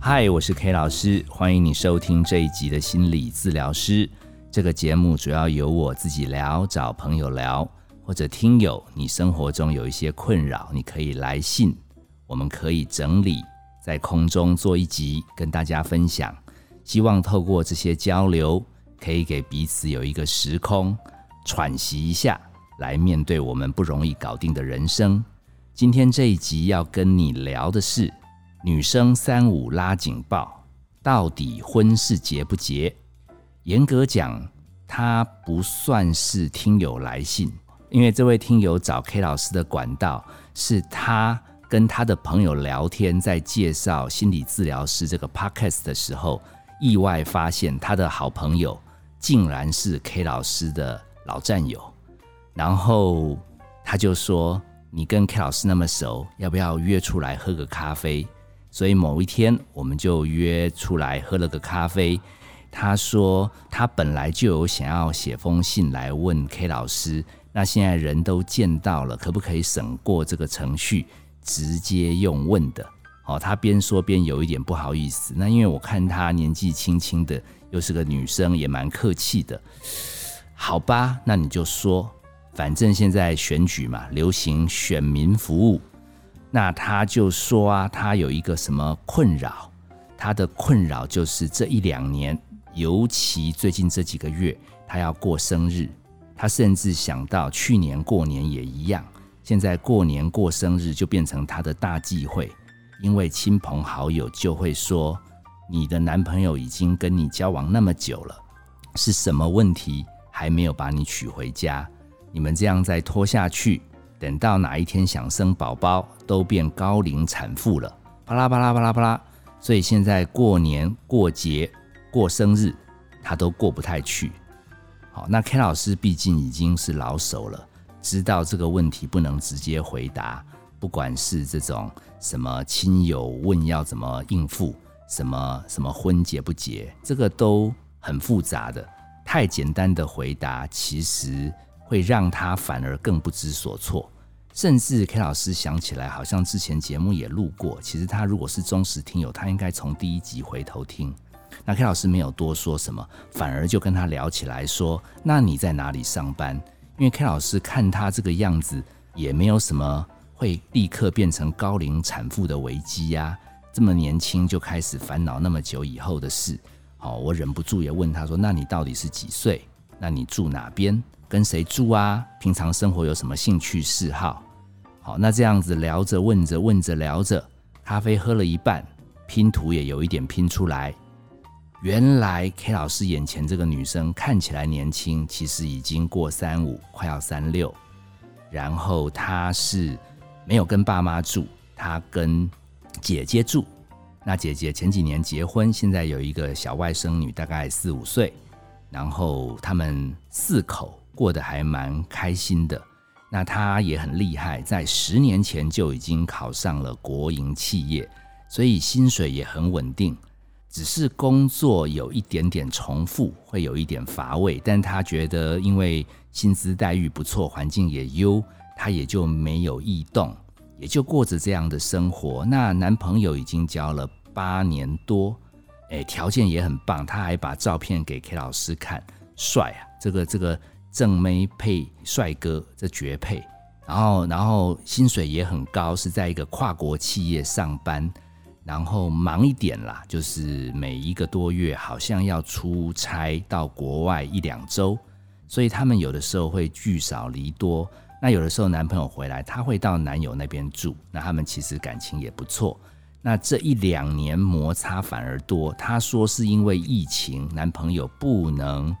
嗨，我是 K 老师，欢迎你收听这一集的心理治疗师。这个节目主要由我自己聊，找朋友聊，或者听友，你生活中有一些困扰，你可以来信，我们可以整理在空中做一集跟大家分享。希望透过这些交流，可以给彼此有一个时空喘息一下，来面对我们不容易搞定的人生。今天这一集要跟你聊的是。女生三五拉警报，到底婚事结不结？严格讲，他不算是听友来信，因为这位听友找 K 老师的管道是他跟他的朋友聊天，在介绍心理治疗师这个 podcast 的时候，意外发现他的好朋友竟然是 K 老师的老战友，然后他就说：“你跟 K 老师那么熟，要不要约出来喝个咖啡？”所以某一天，我们就约出来喝了个咖啡。他说他本来就有想要写封信来问 K 老师，那现在人都见到了，可不可以省过这个程序，直接用问的？哦，他边说边有一点不好意思。那因为我看他年纪轻轻的，又是个女生，也蛮客气的。好吧，那你就说，反正现在选举嘛，流行选民服务。那他就说啊，他有一个什么困扰？他的困扰就是这一两年，尤其最近这几个月，他要过生日。他甚至想到去年过年也一样，现在过年过生日就变成他的大忌讳，因为亲朋好友就会说：“你的男朋友已经跟你交往那么久了，是什么问题还没有把你娶回家？你们这样再拖下去。”等到哪一天想生宝宝，都变高龄产妇了，巴拉巴拉巴拉巴拉。所以现在过年过节过生日，他都过不太去。好，那 K 老师毕竟已经是老手了，知道这个问题不能直接回答。不管是这种什么亲友问要怎么应付，什么什么婚结不结，这个都很复杂的。太简单的回答，其实。会让他反而更不知所措，甚至 K 老师想起来，好像之前节目也录过。其实他如果是忠实听友，他应该从第一集回头听。那 K 老师没有多说什么，反而就跟他聊起来，说：“那你在哪里上班？”因为 K 老师看他这个样子，也没有什么会立刻变成高龄产妇的危机呀。这么年轻就开始烦恼那么久以后的事，好，我忍不住也问他说：“那你到底是几岁？那你住哪边？”跟谁住啊？平常生活有什么兴趣嗜好？好，那这样子聊着问着问着聊着，咖啡喝了一半，拼图也有一点拼出来。原来 K 老师眼前这个女生看起来年轻，其实已经过三五，快要三六。然后她是没有跟爸妈住，她跟姐姐住。那姐姐前几年结婚，现在有一个小外甥女，大概四五岁。然后他们四口。过得还蛮开心的，那他也很厉害，在十年前就已经考上了国营企业，所以薪水也很稳定，只是工作有一点点重复，会有一点乏味。但他觉得，因为薪资待遇不错，环境也优，他也就没有异动，也就过着这样的生活。那男朋友已经交了八年多，哎，条件也很棒，他还把照片给 K 老师看，帅啊，这个这个。正妹配帅哥，这绝配。然后，然后薪水也很高，是在一个跨国企业上班。然后忙一点啦，就是每一个多月好像要出差到国外一两周，所以他们有的时候会聚少离多。那有的时候男朋友回来，他会到男友那边住。那他们其实感情也不错。那这一两年摩擦反而多。他说是因为疫情，男朋友不能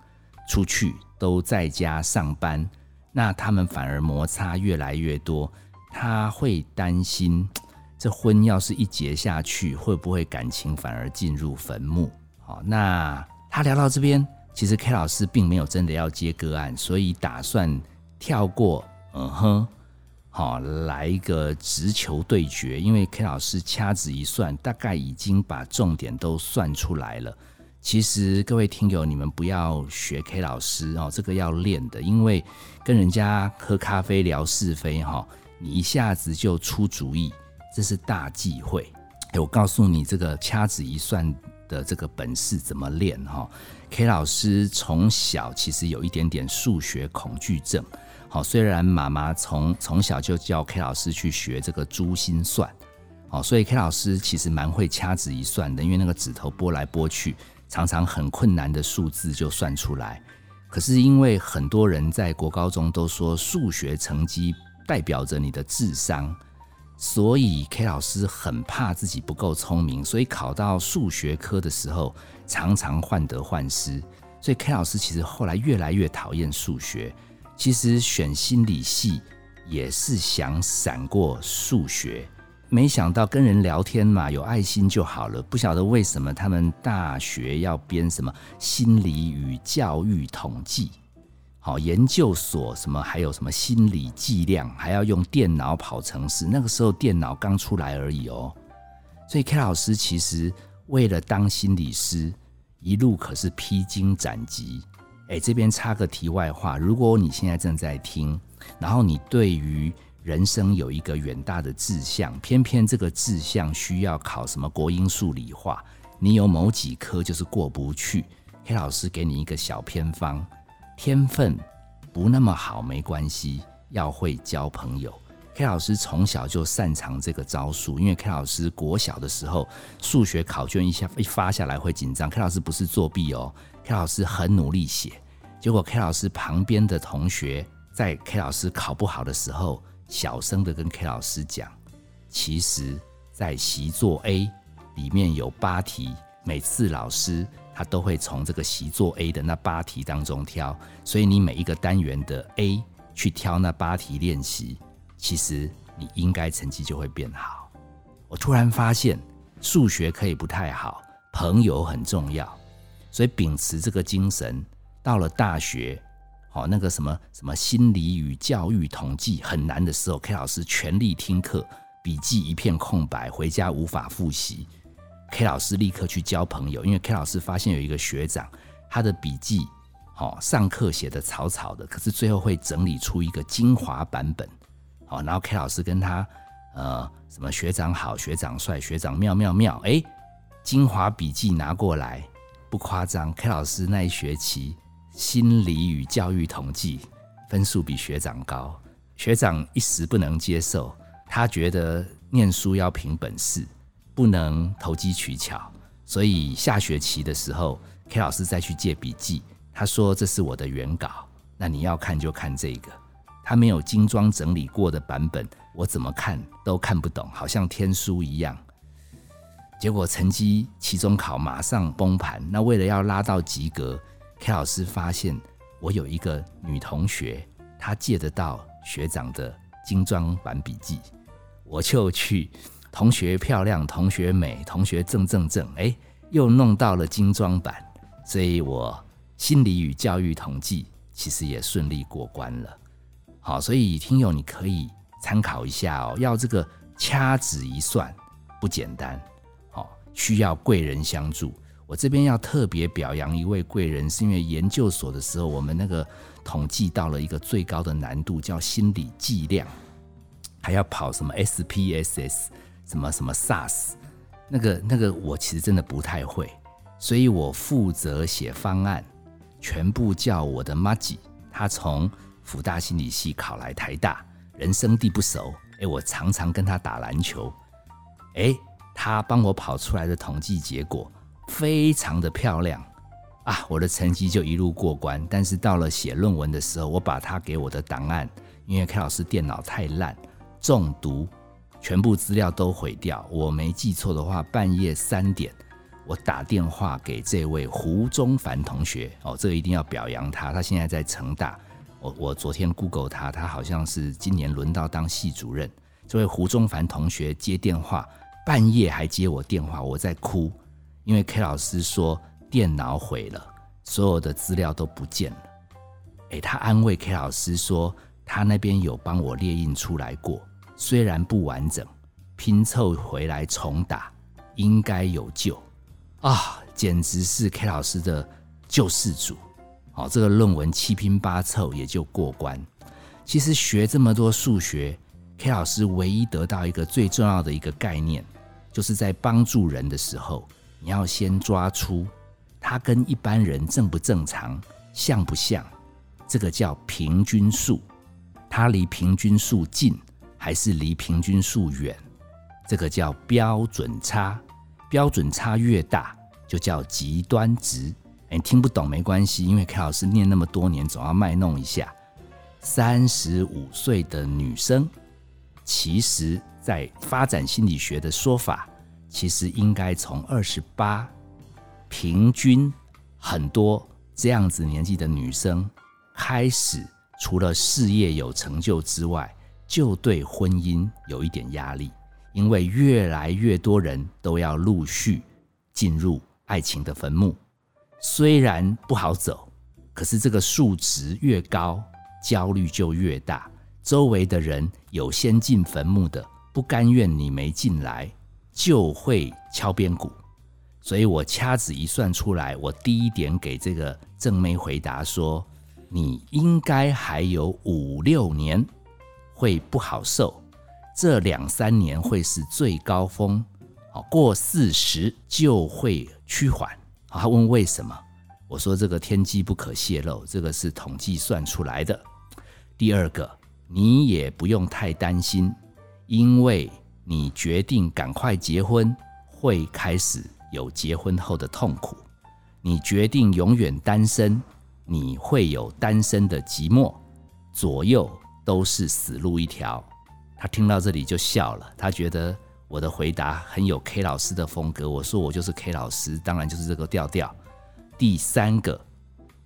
出去。都在家上班，那他们反而摩擦越来越多。他会担心，这婚要是一结下去，会不会感情反而进入坟墓？好，那他聊到这边，其实 K 老师并没有真的要接个案，所以打算跳过。嗯哼，好，来一个直球对决。因为 K 老师掐指一算，大概已经把重点都算出来了。其实各位听友，你们不要学 K 老师哦，这个要练的。因为跟人家喝咖啡聊是非哈，你一下子就出主意，这是大忌讳。我告诉你，这个掐指一算的这个本事怎么练哈？K 老师从小其实有一点点数学恐惧症。好，虽然妈妈从从小就叫 K 老师去学这个珠心算，好，所以 K 老师其实蛮会掐指一算的，因为那个指头拨来拨去，常常很困难的数字就算出来。可是因为很多人在国高中都说数学成绩代表着你的智商，所以 K 老师很怕自己不够聪明，所以考到数学科的时候常常患得患失。所以 K 老师其实后来越来越讨厌数学。其实选心理系也是想闪过数学，没想到跟人聊天嘛，有爱心就好了。不晓得为什么他们大学要编什么心理与教育统计，好研究所什么还有什么心理计量，还要用电脑跑程式。那个时候电脑刚出来而已哦，所以 K 老师其实为了当心理师，一路可是披荆斩棘。哎，这边插个题外话，如果你现在正在听，然后你对于人生有一个远大的志向，偏偏这个志向需要考什么国英数理化，你有某几科就是过不去，黑老师给你一个小偏方，天分不那么好没关系，要会交朋友。K 老师从小就擅长这个招数，因为 K 老师国小的时候数学考卷一下一发下来会紧张，K 老师不是作弊哦。K 老师很努力写，结果 K 老师旁边的同学在 K 老师考不好的时候，小声的跟 K 老师讲：“其实，在习作 A 里面有八题，每次老师他都会从这个习作 A 的那八题当中挑，所以你每一个单元的 A 去挑那八题练习，其实你应该成绩就会变好。”我突然发现，数学可以不太好，朋友很重要。所以秉持这个精神，到了大学，好那个什么什么心理与教育统计很难的时候，K 老师全力听课，笔记一片空白，回家无法复习。K 老师立刻去交朋友，因为 K 老师发现有一个学长，他的笔记，好上课写的草草的，可是最后会整理出一个精华版本，哦，然后 K 老师跟他，呃，什么学长好，学长帅，学长妙妙妙，哎，精华笔记拿过来。不夸张，K 老师那一学期心理与教育统计分数比学长高，学长一时不能接受，他觉得念书要凭本事，不能投机取巧，所以下学期的时候，K 老师再去借笔记，他说这是我的原稿，那你要看就看这个，他没有精装整理过的版本，我怎么看都看不懂，好像天书一样。结果成绩期中考马上崩盘。那为了要拉到及格，K 老师发现我有一个女同学，她借得到学长的精装版笔记，我就去。同学漂亮，同学美，同学正正正，哎，又弄到了精装版，所以我心理与教育统计其实也顺利过关了。好，所以听友你可以参考一下哦。要这个掐指一算不简单。需要贵人相助。我这边要特别表扬一位贵人，是因为研究所的时候，我们那个统计到了一个最高的难度，叫心理计量，还要跑什么 SPSS，什么什么 SAS，那个那个我其实真的不太会，所以我负责写方案，全部叫我的 Maggie，他从福大心理系考来台大，人生地不熟，哎，我常常跟他打篮球，哎。他帮我跑出来的统计结果非常的漂亮啊，我的成绩就一路过关。但是到了写论文的时候，我把他给我的档案，因为 K 老师电脑太烂，中毒，全部资料都毁掉。我没记错的话，半夜三点，我打电话给这位胡宗凡同学哦，这个一定要表扬他。他现在在成大，我我昨天 Google 他，他好像是今年轮到当系主任。这位胡宗凡同学接电话。半夜还接我电话，我在哭，因为 K 老师说电脑毁了，所有的资料都不见了。诶，他安慰 K 老师说，他那边有帮我列印出来过，虽然不完整，拼凑回来重打，应该有救啊！简直是 K 老师的救世主。好，这个论文七拼八凑也就过关。其实学这么多数学。K 老师唯一得到一个最重要的一个概念，就是在帮助人的时候，你要先抓出他跟一般人正不正常、像不像，这个叫平均数。他离平均数近还是离平均数远，这个叫标准差。标准差越大，就叫极端值。你听不懂没关系，因为凯老师念那么多年，总要卖弄一下。三十五岁的女生，其实在发展心理学的说法，其实应该从二十八，平均很多这样子年纪的女生开始，除了事业有成就之外，就对婚姻有一点压力，因为越来越多人都要陆续进入爱情的坟墓。虽然不好走，可是这个数值越高，焦虑就越大。周围的人有先进坟墓的，不甘愿你没进来，就会敲边鼓。所以我掐指一算出来，我第一点给这个正妹回答说：你应该还有五六年会不好受，这两三年会是最高峰，好过四十就会趋缓。他问为什么？我说这个天机不可泄露，这个是统计算出来的。第二个，你也不用太担心，因为你决定赶快结婚，会开始有结婚后的痛苦；你决定永远单身，你会有单身的寂寞，左右都是死路一条。他听到这里就笑了，他觉得。我的回答很有 K 老师的风格。我说我就是 K 老师，当然就是这个调调。第三个，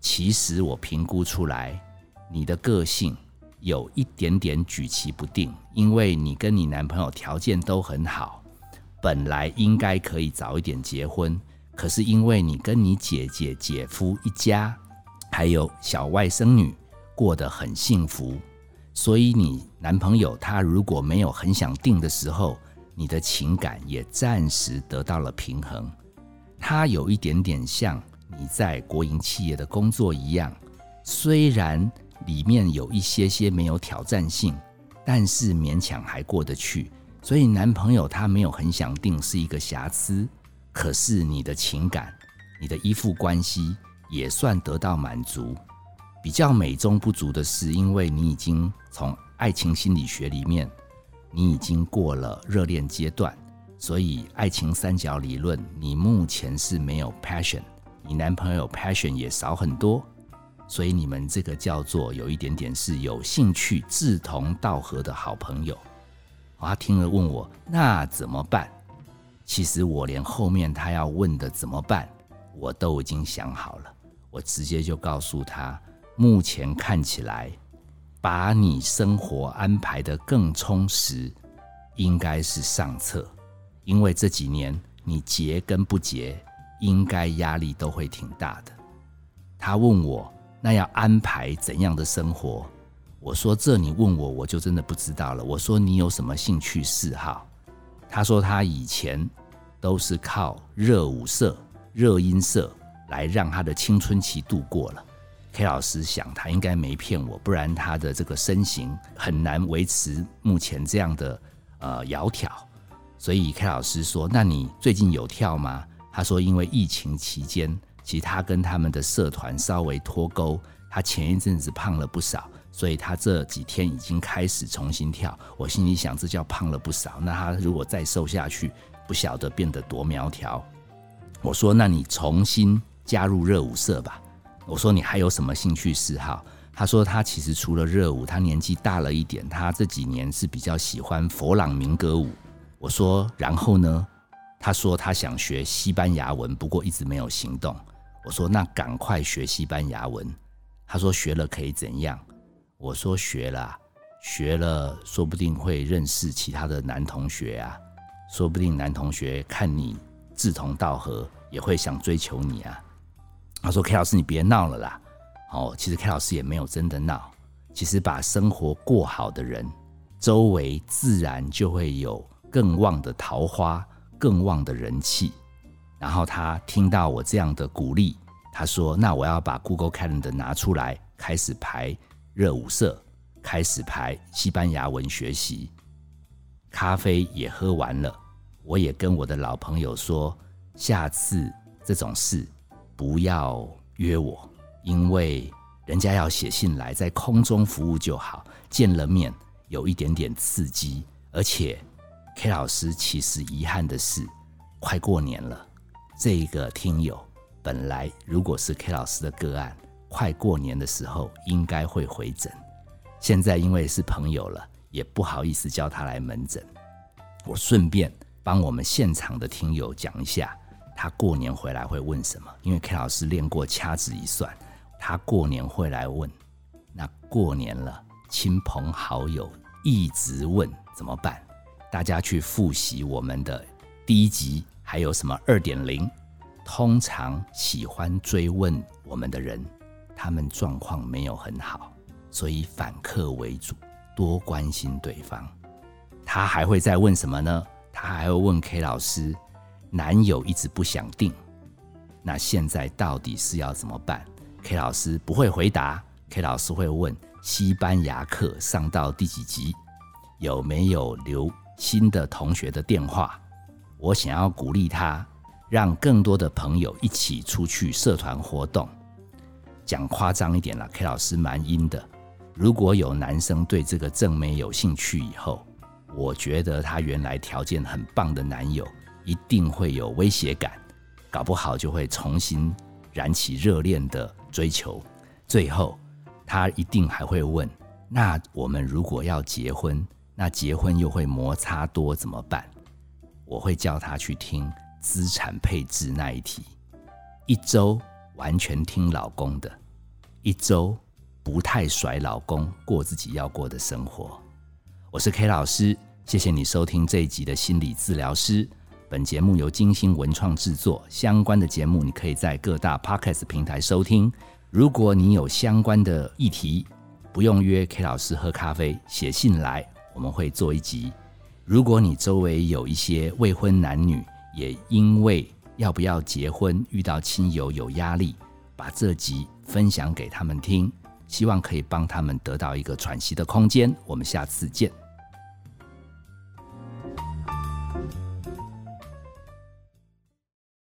其实我评估出来，你的个性有一点点举棋不定，因为你跟你男朋友条件都很好，本来应该可以早一点结婚，可是因为你跟你姐姐、姐夫一家，还有小外甥女过得很幸福，所以你男朋友他如果没有很想定的时候。你的情感也暂时得到了平衡，它有一点点像你在国营企业的工作一样，虽然里面有一些些没有挑战性，但是勉强还过得去。所以男朋友他没有很想定是一个瑕疵，可是你的情感、你的依附关系也算得到满足。比较美中不足的是，因为你已经从爱情心理学里面。你已经过了热恋阶段，所以爱情三角理论，你目前是没有 passion，你男朋友 passion 也少很多，所以你们这个叫做有一点点是有兴趣、志同道合的好朋友。他听了问我那怎么办？其实我连后面他要问的怎么办，我都已经想好了。我直接就告诉他，目前看起来。把你生活安排的更充实，应该是上策。因为这几年你结跟不结，应该压力都会挺大的。他问我，那要安排怎样的生活？我说这你问我，我就真的不知道了。我说你有什么兴趣嗜好？他说他以前都是靠热舞社、热音社来让他的青春期度过了。K 老师想，他应该没骗我，不然他的这个身形很难维持目前这样的呃窈窕。所以 K 老师说：“那你最近有跳吗？”他说：“因为疫情期间，其实他跟他们的社团稍微脱钩，他前一阵子胖了不少，所以他这几天已经开始重新跳。”我心里想，这叫胖了不少。那他如果再瘦下去，不晓得变得多苗条。我说：“那你重新加入热舞社吧。”我说你还有什么兴趣嗜好？他说他其实除了热舞，他年纪大了一点，他这几年是比较喜欢佛朗明哥舞。我说然后呢？他说他想学西班牙文，不过一直没有行动。我说那赶快学西班牙文。他说学了可以怎样？我说学了，学了说不定会认识其他的男同学啊，说不定男同学看你志同道合，也会想追求你啊。他说：“K 老师，你别闹了啦。”哦，其实 K 老师也没有真的闹。其实把生活过好的人，周围自然就会有更旺的桃花，更旺的人气。然后他听到我这样的鼓励，他说：“那我要把 Google Calendar 拿出来，开始排热舞社，开始排西班牙文学习。”咖啡也喝完了，我也跟我的老朋友说，下次这种事不要约我，因为人家要写信来，在空中服务就好，见了面有一点点刺激，而且 K 老师其实遗憾的是，快过年了，这个听友本来如果是 K 老师的个案，快过年的时候应该会回诊，现在因为是朋友了。也不好意思叫他来门诊，我顺便帮我们现场的听友讲一下，他过年回来会问什么。因为 K 老师练过掐指一算，他过年会来问，那过年了，亲朋好友一直问怎么办？大家去复习我们的第一集，还有什么二点零？通常喜欢追问我们的人，他们状况没有很好，所以反客为主。多关心对方，他还会再问什么呢？他还会问 K 老师，男友一直不想定，那现在到底是要怎么办？K 老师不会回答，K 老师会问西班牙课上到第几集，有没有留新的同学的电话？我想要鼓励他，让更多的朋友一起出去社团活动。讲夸张一点了，K 老师蛮阴的。如果有男生对这个正妹有兴趣以后，我觉得他原来条件很棒的男友一定会有威胁感，搞不好就会重新燃起热恋的追求。最后，他一定还会问：那我们如果要结婚，那结婚又会摩擦多怎么办？我会叫他去听资产配置那一题，一周完全听老公的，一周。不太甩老公，过自己要过的生活。我是 K 老师，谢谢你收听这一集的心理治疗师。本节目由金星文创制作，相关的节目你可以在各大 Podcast 平台收听。如果你有相关的议题，不用约 K 老师喝咖啡，写信来，我们会做一集。如果你周围有一些未婚男女，也因为要不要结婚遇到亲友有压力，把这集分享给他们听。希望可以帮他们得到一个喘息的空间。我们下次见。